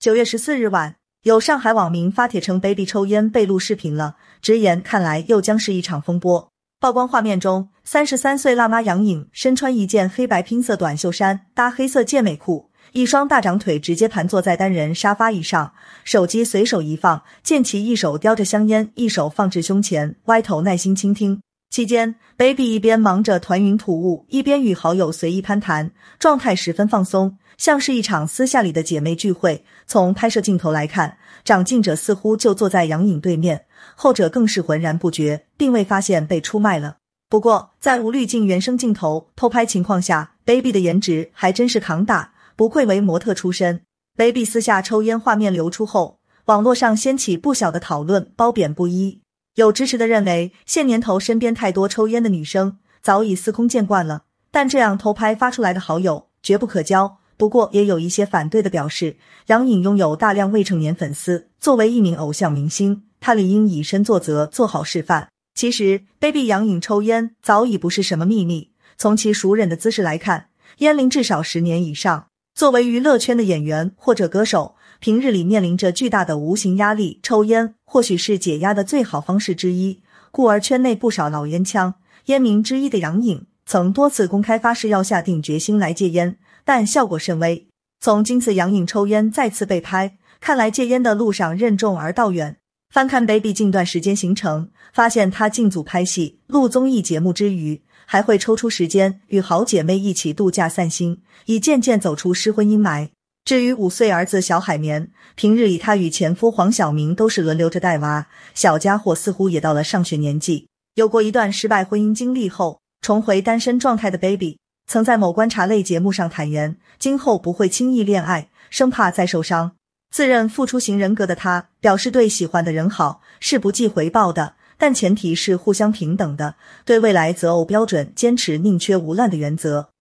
九月十四日晚，有上海网民发帖称，baby 抽烟被录视频了，直言看来又将是一场风波。曝光画面中，三十三岁辣妈杨颖身穿一件黑白拼色短袖衫，搭黑色健美裤，一双大长腿直接盘坐在单人沙发椅上，手机随手一放，见其一手叼着香烟，一手放置胸前，歪头耐心倾听。期间，baby 一边忙着团云吐雾，一边与好友随意攀谈，状态十分放松。像是一场私下里的姐妹聚会。从拍摄镜头来看，长镜者似乎就坐在杨颖对面，后者更是浑然不觉，并未发现被出卖了。不过，在无滤镜原生镜头偷拍情况下，baby 的颜值还真是扛打，不愧为模特出身。baby 私下抽烟画面流出后，网络上掀起不小的讨论，褒贬不一。有支持的认为，现年头身边太多抽烟的女生，早已司空见惯了，但这样偷拍发出来的好友绝不可交。不过，也有一些反对的表示，杨颖拥有大量未成年粉丝，作为一名偶像明星，她理应以身作则，做好示范。其实，baby 杨颖抽烟早已不是什么秘密，从其熟忍的姿势来看，烟龄至少十年以上。作为娱乐圈的演员或者歌手，平日里面临着巨大的无形压力，抽烟或许是解压的最好方式之一。故而，圈内不少老烟枪、烟民之一的杨颖，曾多次公开发誓要下定决心来戒烟。但效果甚微。从今次杨颖抽烟再次被拍，看来戒烟的路上任重而道远。翻看 baby 近段时间行程，发现他进组拍戏、录综艺节目之余，还会抽出时间与好姐妹一起度假散心，已渐渐走出失婚阴霾。至于五岁儿子小海绵，平日里他与前夫黄晓明都是轮流着带娃，小家伙似乎也到了上学年纪。有过一段失败婚姻经历后，重回单身状态的 baby。曾在某观察类节目上坦言，今后不会轻易恋爱，生怕再受伤。自认付出型人格的他，表示对喜欢的人好是不计回报的，但前提是互相平等的。对未来择偶标准坚持宁缺毋滥的原则。